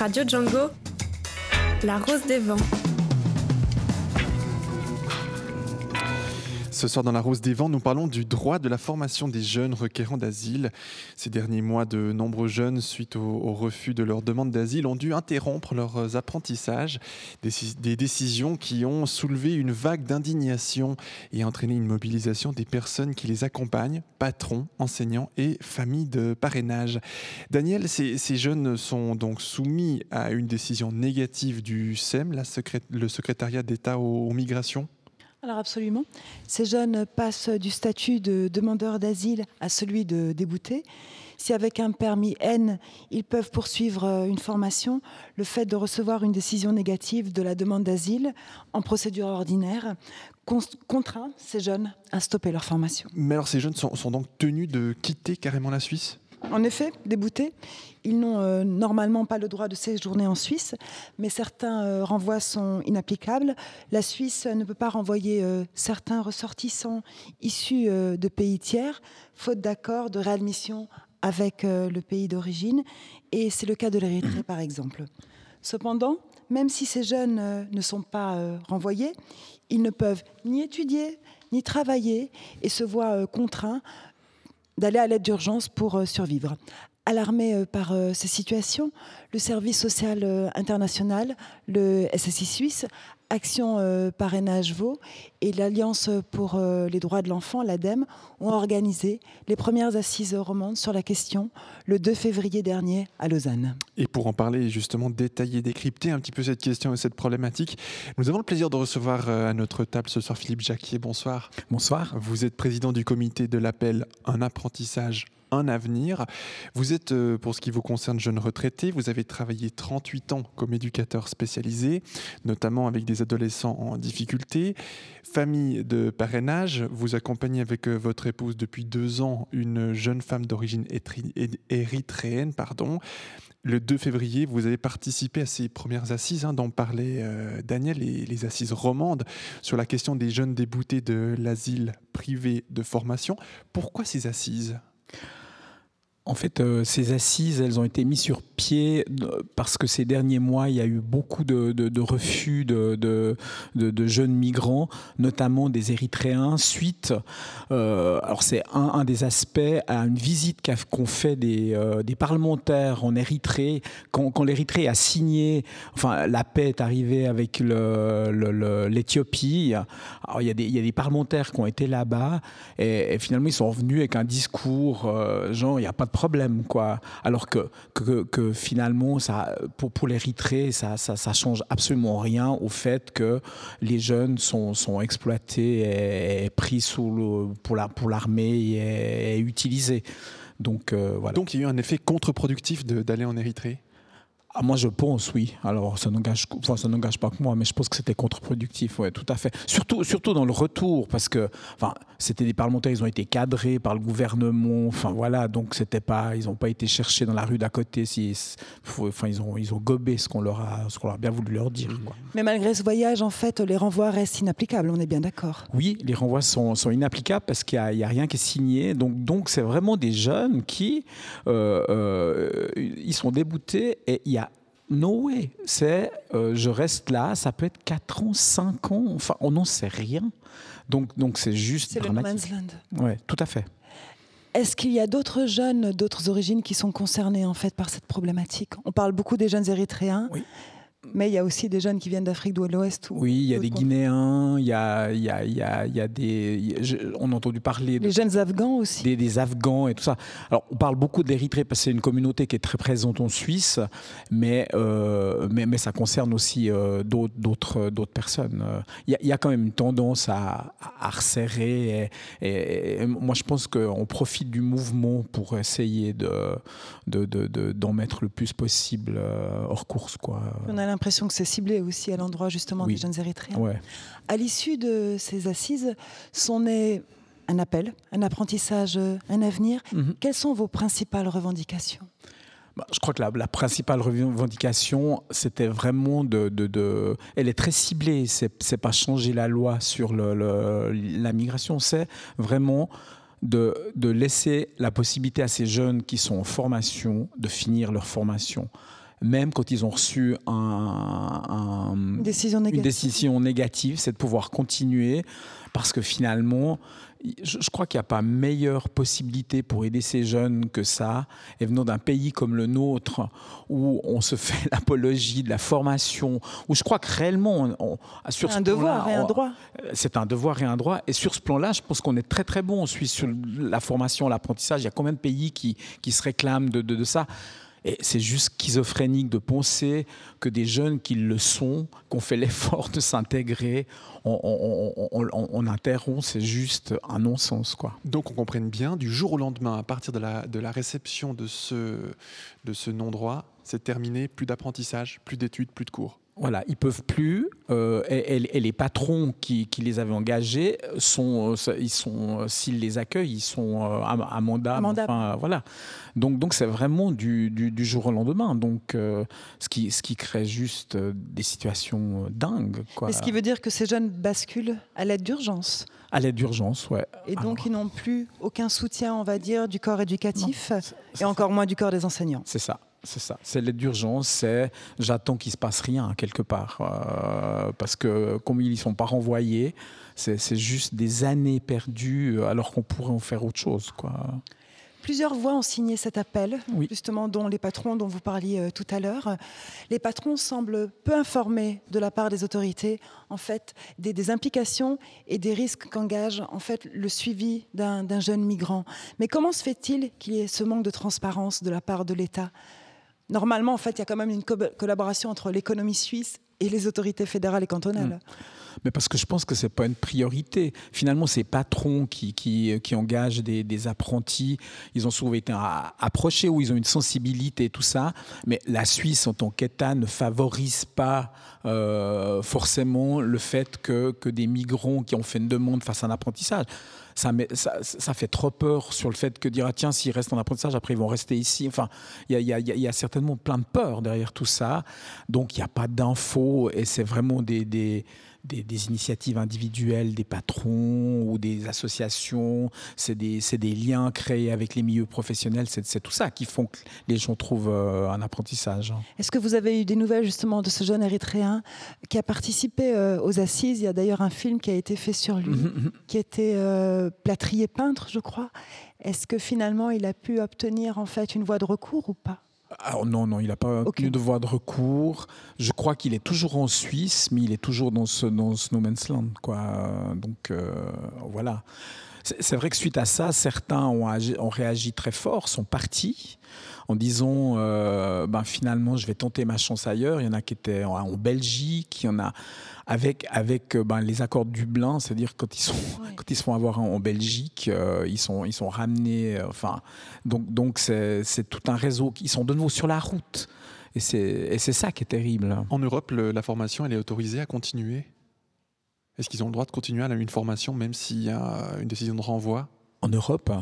Radio Django, La Rose des Vents. Ce soir dans la Rose des Vents, nous parlons du droit de la formation des jeunes requérants d'asile. Ces derniers mois, de nombreux jeunes, suite au, refus de leur demande d'asile, ont dû interrompre leurs apprentissages. Des, décisions qui ont soulevé une vague d'indignation et entraîné une mobilisation des personnes qui les accompagnent, patrons, enseignants et familles de parrainage. Daniel, ces, jeunes sont donc soumis à une décision négative du SEM, le secrétariat d'État aux migrations? Alors absolument. Ces jeunes passent du statut de demandeur d'asile à celui de débouté. Si avec un permis N, ils peuvent poursuivre euh, une formation, le fait de recevoir une décision négative de la demande d'asile en procédure ordinaire contraint ces jeunes à stopper leur formation. Mais alors ces jeunes sont donc tenus de quitter carrément la Suisse? En effet, déboutés. Ils n'ont euh, normalement pas le droit de séjourner en Suisse, mais certains euh, renvois sont inapplicables. La Suisse ne peut pas renvoyer euh, certains ressortissants issus de pays tiers, faute d'accord de réadmission avec le pays d'origine, et c'est le cas de l'Érythrée par exemple. Cependant, même si ces jeunes ne sont pas renvoyés, ils ne peuvent ni étudier, ni travailler, et se voient contraints d'aller à l'aide d'urgence pour euh, survivre. Alarmé euh, par euh, ces situations, le service social international, le SSI suisse, Action Parrainage Vaud et l'Alliance pour les droits de l'enfant, l'ADEME, ont organisé les premières assises romandes sur la question le 2 février dernier à Lausanne. Et pour en parler justement, détailler, décrypter un petit peu cette question et cette problématique, nous avons le plaisir de recevoir à notre table ce soir Philippe Jacquier. Bonsoir. Bonsoir. Vous êtes président du comité de l'appel Un apprentissage un avenir. Vous êtes, euh, pour ce qui vous concerne, jeune retraité. Vous avez travaillé 38 ans comme éducateur spécialisé, notamment avec des adolescents en difficulté. Famille de parrainage, vous accompagnez avec euh, votre épouse depuis deux ans une jeune femme d'origine érythréenne. Pardon. Le 2 février, vous avez participé à ces premières assises hein, dont parlait euh, Daniel, et les assises romandes sur la question des jeunes déboutés de l'asile privé de formation. Pourquoi ces assises? En fait, euh, ces assises, elles ont été mises sur pied euh, parce que ces derniers mois, il y a eu beaucoup de, refus de, jeunes migrants, notamment des Érythréens, suite. Euh, alors, c'est un, des aspects à une visite qu'ont fait des, parlementaires en Érythrée. Quand, l'Érythrée a signé, enfin, la paix est arrivée avec l'Éthiopie. Alors, il y, a des, parlementaires qui ont été là-bas et, finalement, ils sont revenus avec un discours genre, il n'y a pas problème, quoi. Alors que, que, finalement, ça, pour, pour l'Érythrée, ça, ça, change absolument rien au fait que les jeunes sont, sont exploités et, pris sous pour l'armée et, utilisés. Donc, euh, voilà. Donc il y a eu un effet contre-productif d'aller en Érythrée? Ah, moi, je pense, oui. Alors, ça n'engage enfin, pas que moi, mais je pense que c'était contre-productif, oui, tout à fait. Surtout, surtout dans le retour, parce que enfin, c'était des parlementaires, ils ont été cadrés par le gouvernement, enfin voilà, donc c'était pas, ils n'ont pas été cherchés dans la rue d'à côté, si, enfin, ils, ont, ils ont gobé ce qu'on leur, a, leur a bien voulu leur dire. Mais malgré ce voyage, en fait, les renvois restent inapplicables, on est bien d'accord Oui, les renvois sont, sont inapplicables parce qu'il n'y a, a, rien qui est signé. Donc, donc c'est vraiment des jeunes qui, euh, euh, ils sont déboutés et il y a No way. C'est euh, je reste là, ça peut être 4 ans, 5 ans, enfin, on n'en sait rien. Donc, donc c'est juste. C'est le no man's land. Oui, tout à fait. Est-ce qu'il y a d'autres jeunes d'autres origines qui sont concernés en fait par cette problématique? On parle beaucoup des jeunes érythréens. Oui. Mais il y a aussi des jeunes qui viennent d'Afrique de l'Ouest. Oui, il y a des Guinéens, il y a, il y a, il y a, il y a des. on a entendu parler. Les jeunes Afghans aussi. Des, des, Afghans et tout ça. Alors, on parle beaucoup de l'Érythrée parce que c'est une communauté qui est très présente en Suisse, mais, euh, mais, mais, ça concerne aussi euh, d'autres, d'autres personnes. Il y, a, il y, a, quand même une tendance à, à resserrer. Et, moi, je pense qu'on profite du mouvement pour essayer de, de, de, d'en mettre le plus possible euh, hors course. Quoi. On a l'impression que c'est ciblé aussi à l'endroit justement des jeunes Érythréens. À l'issue de ces assises, sont nés un appel, un apprentissage, un avenir. Mhm. Quelles sont vos principales revendications? Bah, je crois que la, principale revendication, c'était vraiment de, de, Elle est très ciblée. C'est pas changer la loi sur le, la migration, c'est vraiment de, de, laisser la possibilité à ces jeunes qui sont en formation de finir leur formation. Même quand ils ont reçu un, une, décision une décision négative, c'est de pouvoir continuer, parce que finalement, je, crois qu'il n'y a pas meilleure possibilité pour aider ces jeunes que ça. Et venant d'un pays comme le nôtre, où on se fait l'apologie de la formation, où je crois que réellement, on, sur un devoir et un droit. C'est un devoir et un droit. Et sur ce plan-là, je pense qu'on est très très bon. On suit sur la formation, l'apprentissage. Il y a combien de pays qui, qui se réclament de, de, de ça? Et c'est juste schizophrénique de penser que des jeunes qui le sont, qu'on fait l'effort de s'intégrer, on, interrompt, c'est juste un non-sens. Quoi. Donc on comprenne bien, du jour au lendemain, à partir de la, réception de ce, de ce non-droit, c'est terminé, plus d'apprentissage, plus d'études, plus de cours. Voilà, ils peuvent plus. Euh, et, les patrons qui, les avaient engagés sont, euh, ils sont, euh, s'ils les accueillent, ils sont à, mandat. Enfin, voilà. Donc, donc c'est vraiment du, jour au lendemain. Donc, ce qui, ce qui crée juste des situations dingues. Quoi. ce qui veut dire que ces jeunes basculent à l'aide d'urgence. À l'aide d'urgence, ouais. Et donc, ils n'ont plus aucun soutien, on va dire, du corps éducatif et encore moins du corps des enseignants. C'est ça. C'est ça, c'est l'aide d'urgence, c'est j'attends qu'il se passe rien quelque part. Euh, parce que comme ils ne sont pas renvoyés, c'est juste des années perdues euh, alors qu'on pourrait en faire autre chose. Quoi. Plusieurs voix ont signé cet appel, justement, dont les patrons dont vous parliez euh, tout à l'heure. Les patrons semblent peu informés de la part des autorités, en fait, des, des implications et des risques qu'engage en fait le suivi d'un jeune migrant. Mais comment se fait-il qu'il y ait ce manque de transparence de la part de l'État? Normalement, en fait, il y a quand même une collaboration entre l'économie suisse et les autorités fédérales et cantonales. Mm. Mais parce que je pense que ce n'est pas une priorité. Finalement, ces patrons qui, qui, engagent des, des, apprentis, ils ont souvent été approchés ou ils ont une sensibilité et tout ça. Mais la Suisse, en tant qu'État, ne favorise pas euh, forcément le fait que, que des migrants qui ont fait une demande fassent un apprentissage ça, fait trop peur sur le fait que dire ah, tiens s'ils restent en apprentissage après ils vont rester ici. Enfin, il y, a, certainement plein de peur derrière tout ça. Donc il n'y a pas d'infos et c'est vraiment des des, initiatives individuelles des patrons ou des associations, c'est des, des, liens créés avec les milieux professionnels, c'est tout ça qui font que les gens trouvent euh, un apprentissage. Est-ce que vous avez eu des nouvelles justement de ce jeune érythréen qui a participé euh, aux assises? Il y a d'ailleurs un film qui a été fait sur lui, mhm, mhm. qui était euh, plâtrier peintre, je crois. Est-ce que finalement il a pu obtenir en fait une voie de recours ou pas? Alors non, non, il n'a pas obtenu de voie de recours. Je crois qu'il est toujours en Suisse, mais il est toujours dans ce, dans ce no man's land. Quoi. Donc euh, voilà. C'est vrai que suite à ça, certains ont, ont, réagi très fort, sont partis en disant euh, ben finalement je vais tenter ma chance ailleurs. Il y en a qui étaient en, Belgique, il y en a avec, avec euh, ben, les accords de Dublin, c'est-à-dire quand ils sont quand ils se font avoir en, Belgique, euh, ils sont ils sont ramenés. enfin donc donc c'est tout un réseau. Ils sont de nouveau sur la route. Et c'est ça qui est terrible. En Europe, la formation, elle est autorisée à continuer? Est-ce qu'ils ont le droit de continuer à une formation même s'il y a une décision de renvoi En Europe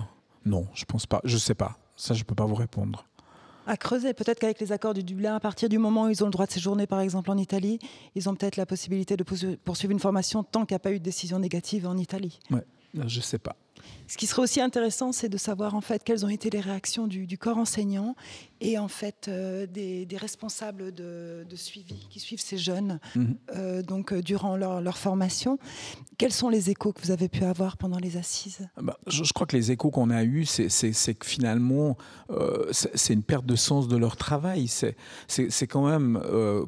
Non, je pense pas. Je sais pas. Ça, je peux pas vous répondre à creuser. Peut-être qu'avec les accords du Dublin, à partir du moment où ils ont le droit de séjourner, par exemple en Italie, ils ont peut-être la possibilité de poursuivre une formation tant qu'il n'y a pas eu de décision négative en Italie. Ouais, je ne sais pas. Ce qui serait aussi intéressant, c'est de savoir en fait quelles ont été les réactions du, corps enseignant et en fait euh, des, responsables de, suivi qui suivent ces jeunes mhm. euh, donc euh, durant leur, formation. Quels sont les échos que vous avez pu avoir pendant les assises? Bah, je, crois que les échos qu'on a eus, c'est que finalement, c'est une perte de sens de leur travail. C'est quand même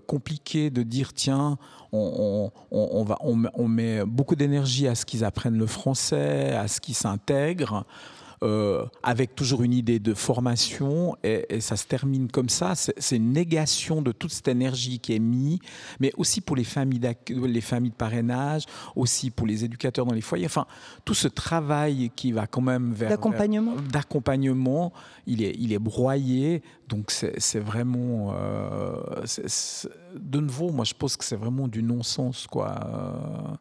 compliqué de dire tiens, on, va, on, met beaucoup d'énergie à ce qu'ils apprennent le français, à ce qu'ils s'intègrent. Euh, avec toujours une idée de formation, et, ça se termine comme ça. C'est une négation de toute cette énergie qui est mise, mais aussi pour les familles, les familles de parrainage, aussi pour les éducateurs dans les foyers. Enfin, tout ce travail qui va quand même vers d'accompagnement, d'accompagnement, il est, il est broyé. Donc c'est vraiment, euh, de nouveau, moi je pense que c'est vraiment du non-sens, quoi.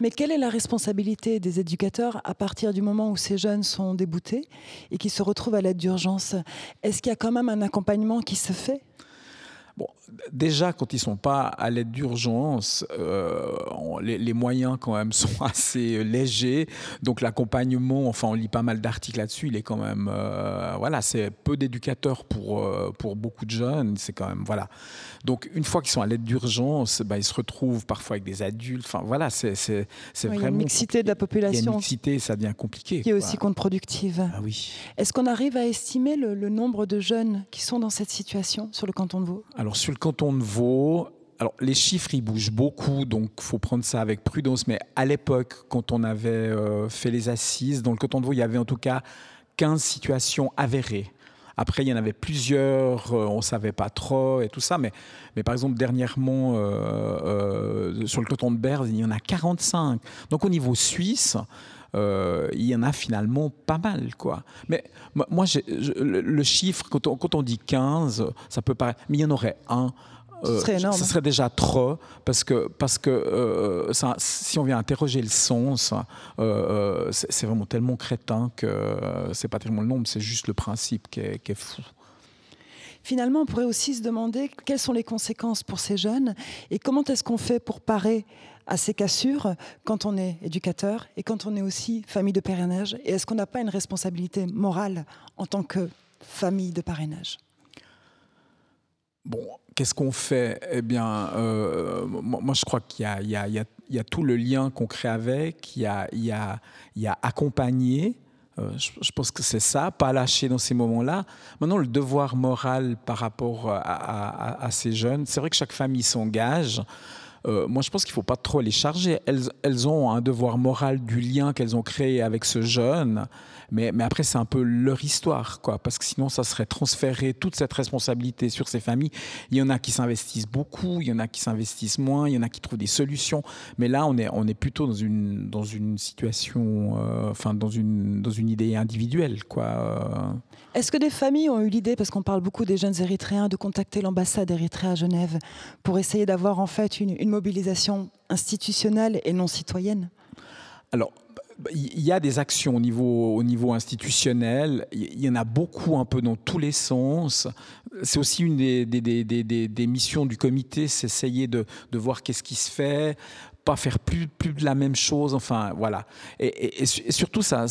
Mais quelle est la responsabilité des éducateurs à partir du moment où ces jeunes sont déboutés et qui se retrouvent à l'aide d'urgence? Est-ce qu'il y a quand même un accompagnement qui se fait? Bon, déjà, quand ils sont pas à l'aide d'urgence, euh, les, moyens quand même sont assez légers. Donc l'accompagnement, enfin, on lit pas mal d'articles là-dessus. Il est quand même, euh, voilà, c'est peu d'éducateurs pour euh, pour beaucoup de jeunes. C'est quand même, voilà. Donc une fois qu'ils sont à l'aide d'urgence, bah, ils se retrouvent parfois avec des adultes. Enfin, voilà, c'est c'est vraiment. Il y a une mixité de la population. Il y a une mixité, ça devient compliqué. Qui est aussi contre-productive. Ah oui. Est-ce qu'on arrive à estimer le, le nombre de jeunes qui sont dans cette situation sur le canton de Vaud? Alors sur le canton de Vaud, alors les chiffres ils bougent beaucoup, donc faut prendre ça avec prudence. Mais à l'époque, quand on avait euh, fait les assises, dans le canton de Vaud, il y avait en tout cas 15 situations avérées. Après, il y en avait plusieurs, euh, on ne savait pas trop et tout ça. Mais, mais par exemple, dernièrement, euh, sur le canton de Berre, il y en a 45. Donc au niveau suisse, euh, il y en a finalement pas mal. Quoi. Mais moi, le, chiffre, quand on, quand on, dit 15, ça peut paraître. Mais il y en aurait un. Euh, serait énorme. Ça serait déjà trop, parce que, parce que euh, ça, si on vient interroger le sens, euh, c'est vraiment tellement crétin que c'est pas tellement le nombre, c'est juste le principe qui est, qui est fou. Finalement, on pourrait aussi se demander quelles sont les conséquences pour ces jeunes et comment est-ce qu'on fait pour parer à ces cassures quand on est éducateur et quand on est aussi famille de parrainage Et est-ce qu'on n'a pas une responsabilité morale en tant que famille de parrainage? Bon, qu'est-ce qu'on fait? Eh bien, euh, moi, je crois qu'il y, a tout le lien qu'on crée avec, il y a, y a accompagner. Euh, je, pense que c'est ça, pas lâcher dans ces moments-là. Maintenant, le devoir moral par rapport à, à ces jeunes, c'est vrai que chaque famille s'engage. Euh, moi, je pense qu'il ne faut pas trop les charger. Elles, elles, ont un devoir moral du lien qu'elles ont créé avec ce jeune, mais, mais après, c'est un peu leur histoire, quoi, parce que sinon, ça serait transférer toute cette responsabilité sur ces familles. Il y en a qui s'investissent beaucoup, il y en a qui s'investissent moins, il y en a qui trouvent des solutions, mais là, on est, on est plutôt dans une, dans une situation, euh, enfin, dans, une, dans une idée individuelle, quoi. Euh. Est-ce que des familles ont eu l'idée, parce qu'on parle beaucoup des jeunes érythréens, de contacter l'ambassade érythréenne à Genève pour essayer d'avoir en fait une, une mobilisation institutionnelle et non citoyenne? Alors, il y a des actions au niveau, au niveau institutionnel, il y en a beaucoup un peu dans tous les sens. C'est aussi une des, missions du comité, c'est essayer de, voir qu'est-ce qui se fait, pas faire plus, de la même chose, enfin voilà. Et, et, surtout, ça,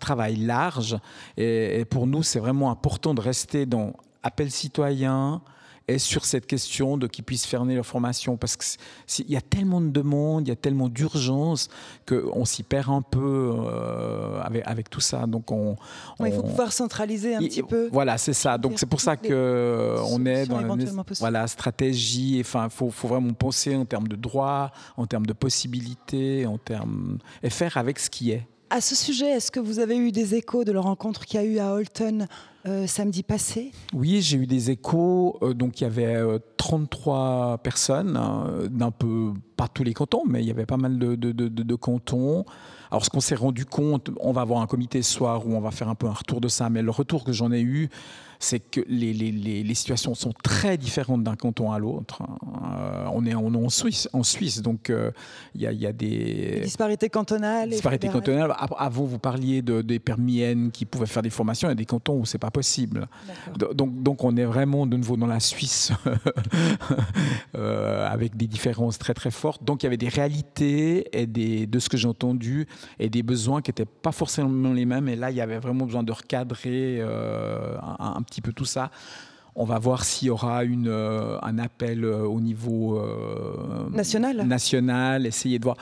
travaille large. Et, pour nous, c'est vraiment important de rester dans appel citoyen, et sur cette question de qu'ils puissent fermer leur formation parce qu'il y a tellement de demandes, il y a tellement d'urgence qu'on s'y perd un peu euh, avec, avec, tout ça. Donc on, il faut pouvoir centraliser un petit peu. Voilà, c'est ça. Donc c'est pour ça que on est dans la voilà, stratégie. Enfin, il faut, faut, vraiment penser en termes de droits, en termes de possibilités, en termes et faire avec ce qui est. À ce sujet, est-ce que vous avez eu des échos de la rencontre qu'il y a eu à Holton euh, samedi passé Oui, j'ai eu des échos. Euh, donc il y avait 33 euh, personnes, d'un peu, pas tous les cantons, mais il y avait pas mal de, de, de cantons. Alors ce qu'on s'est rendu compte, on va avoir un comité ce soir où on va faire un peu un retour de ça, mais le retour que j'en ai eu, c'est que les, les, les, situations sont très différentes d'un canton à l'autre. Euh, on, est, est en Suisse, en Suisse donc il y, a, y, a des... disparités cantonales. Disparités cantonales. Avant, vous parliez de, des permis N qui pouvaient faire des formations. Il y a des cantons où c'est pas possible. Donc, donc on est vraiment de nouveau dans la Suisse euh, avec des différences très très fortes. Donc il y avait des réalités et des, de ce que j'ai entendu et des besoins qui n'étaient pas forcément les mêmes. Et là, il y avait vraiment besoin de recadrer un, un petit peu tout ça. On va voir s'il y aura une, euh, un appel euh, au niveau euh, national. national, essayer de voir.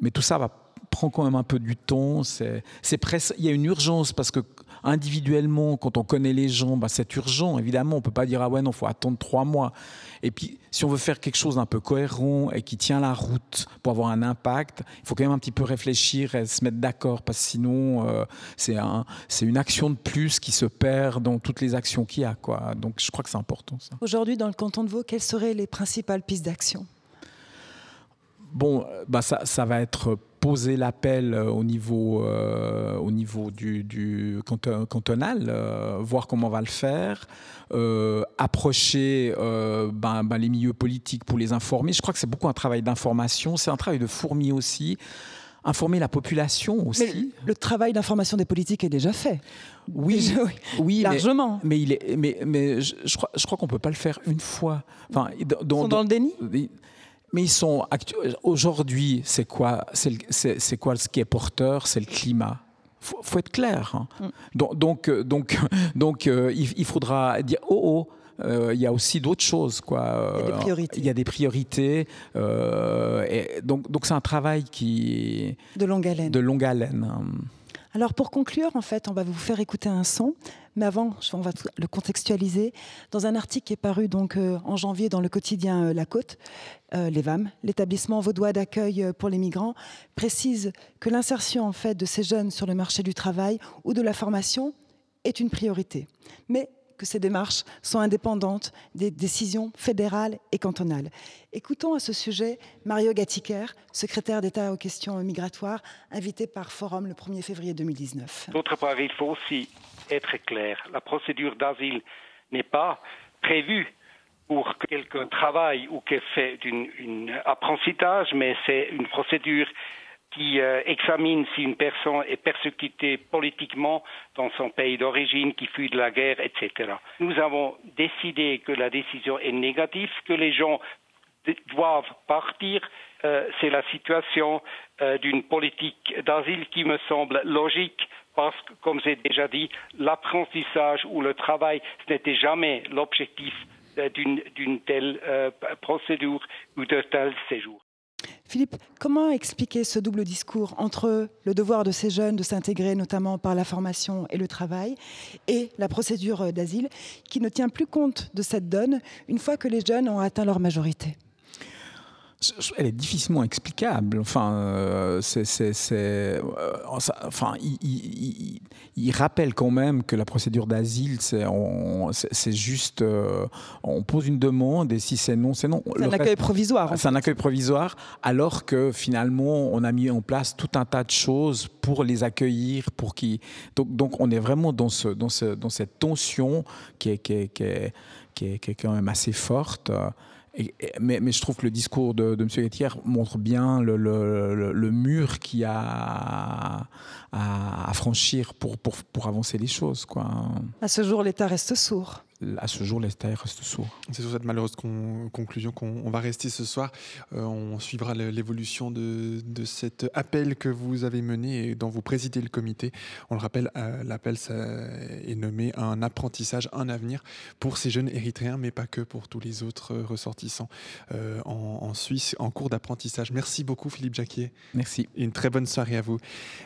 Mais tout ça va prendre quand même un peu du temps. C'est, presque, il y a une urgence parce que individuellement, quand on connaît les gens, bah, c'est urgent. Évidemment, on peut pas dire ah ouais non, faut attendre trois mois. Et puis, si on veut faire quelque chose d'un peu cohérent et qui tient la route pour avoir un impact, il faut quand même un petit peu réfléchir et se mettre d'accord parce que sinon, euh, c'est un, une action de plus qui se perd dans toutes les actions qu'il y a. Quoi. Donc, je crois que c'est important. Ça. Aujourd'hui, dans le canton de Vaud, quelles seraient les principales pistes d'action? Bon, bah ça, ça va être poser l'appel euh, au niveau, euh, au niveau du, du cantonal, euh, voir comment on va le faire, approcher ben, ben, les milieux politiques pour les informer. Je crois que c'est beaucoup un travail d'information, c'est un travail de fourmi aussi. informer la population aussi. le travail d'information des politiques est déjà fait. Oui, oui, largement. Mais, il est, mais, mais je, crois, je crois qu'on peut pas le faire une fois. Enfin, dans, ils sont dans, le déni? Mais ils sont aujourd'hui, c'est quoi, c'est quoi ce qui est porteur, c'est le climat. Faut, faut être clair. Hein. Mm. Donc, donc, donc, donc euh, il, faudra dire oh oh. Euh, il y a aussi d'autres choses. Quoi. Il y a des priorités. Il y a des priorités. Euh, et donc, donc c'est un travail qui de longue haleine. De longue haleine. Alors pour conclure, en fait, on va vous faire écouter un son, mais avant, on va le contextualiser dans un article qui est paru donc euh, en janvier dans le quotidien euh, La Côte. Euh, l'établissement vaudois d'accueil pour les migrants, précise que l'insertion en fait de ces jeunes sur le marché du travail ou de la formation est une priorité. Que ces démarches sont indépendantes des décisions fédérales et cantonales. Écoutons à ce sujet Mario Gattiker, secrétaire d'État aux questions migratoires, invité par Forum le 1er février 2019. D'autre part, il faut aussi être clair. La procédure d'asile n'est pas prévue pour que quelqu'un travaille ou qu'elle fait un apprentissage, mais c'est une procédure qui euh, examine si une personne est persécutée politiquement dans son pays d'origine, qui fuit de la guerre, etc. Nous avons décidé que la décision est négative, que les gens doivent partir. Euh, c'est la situation euh, d'une politique d'asile qui me semble logique parce que, comme j'ai déjà dit, l'apprentissage ou le travail, ce n'était jamais l'objectif d'une telle procédure ou de tel séjour. Philippe, comment expliquer ce double discours entre le devoir de ces jeunes de s'intégrer notamment par la formation et le travail et la procédure d'asile qui ne tient plus compte de cette donne une fois que les jeunes ont atteint leur majorité? Elle est difficilement explicable. Enfin, euh, c'est, euh, enfin, il, rappelle quand même que la procédure d'asile, c'est, juste, euh, on pose une demande et si c'est non, c'est non. C'est un accueil provisoire. C'est un accueil provisoire, alors que finalement, on a mis en place tout un tas de choses pour les accueillir, pour qui. Donc, donc, on est vraiment dans ce, dans ce, dans cette tension qui est, qui est, qui est, qui est, qui est quand même assez forte mais, je trouve que le discours de, M. Gatière montre bien le, mur qu'il y a à, franchir pour, pour, pour, avancer les choses. Quoi. À ce jour, l'État reste sourd à ce jour, l'État reste sourd. C'est sur cette malheureuse conclusion qu'on va rester ce soir. Euh, on suivra l'évolution de, cet appel que vous avez mené et dont vous présidez le comité. On le rappelle, euh, l'appel est nommé un apprentissage, un avenir pour ces jeunes érythréens, mais pas que pour tous les autres ressortissants euh, en, Suisse en cours d'apprentissage. Merci beaucoup Philippe Jacquier. Merci. une très bonne soirée à vous.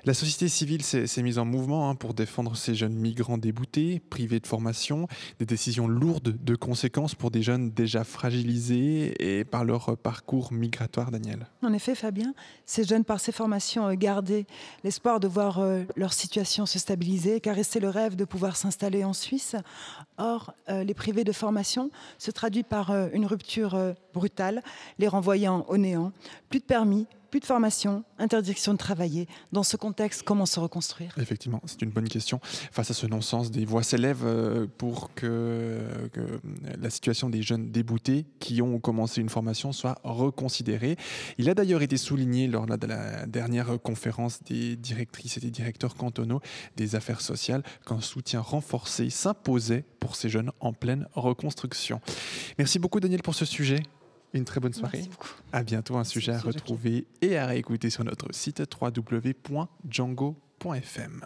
La société civile s'est mise en mouvement hein, pour défendre ces jeunes migrants déboutés, privés de formation, des décisions lourde de conséquences pour des jeunes déjà fragilisés et par leur parcours migratoire, Daniel? En effet, Fabien, ces jeunes, par ces formations, euh, gardaient l'espoir de voir euh, leur situation se stabiliser, caresser le rêve de pouvoir s'installer en Suisse. Or, euh, les privés de formation se traduit par une rupture brutale, les renvoyant au néant. Plus de permis, plus de formation, interdiction de travailler. Dans ce contexte, comment se reconstruire? Effectivement, c'est une bonne question. Face à ce non-sens, des voix s'élèvent euh, pour que, la situation des jeunes déboutés qui ont commencé une formation soit reconsidérée. Il a d'ailleurs été souligné lors de la dernière conférence des directrices et des directeurs cantonaux des affaires sociales qu'un soutien renforcé s'imposait pour ces jeunes en pleine reconstruction. Merci beaucoup Daniel pour ce sujet. Une très bonne soirée. Merci beaucoup. À bientôt. Un sujet à retrouver et à réécouter sur notre site www.django.fm.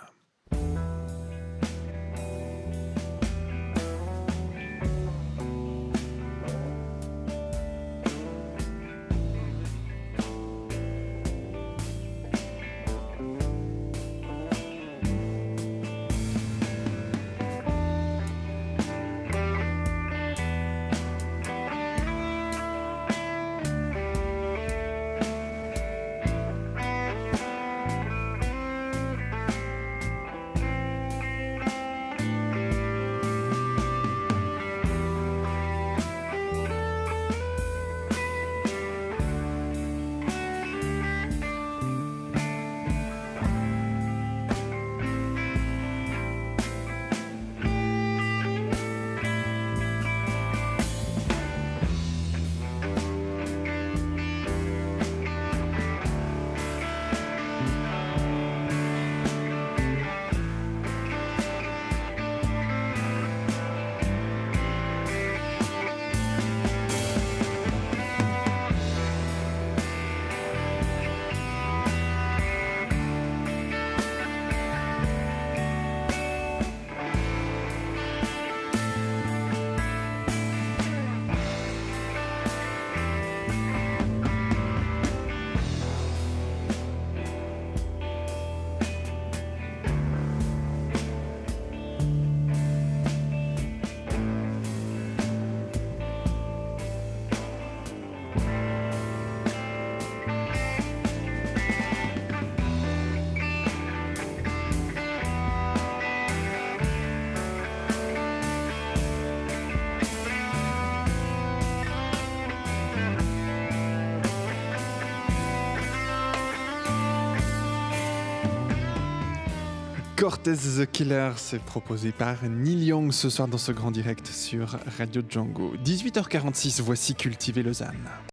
Cortez the Killer, c'est proposé par Neil Young ce soir dans ce grand direct sur Radio Django. 18h46, voici Cultiver Lausanne.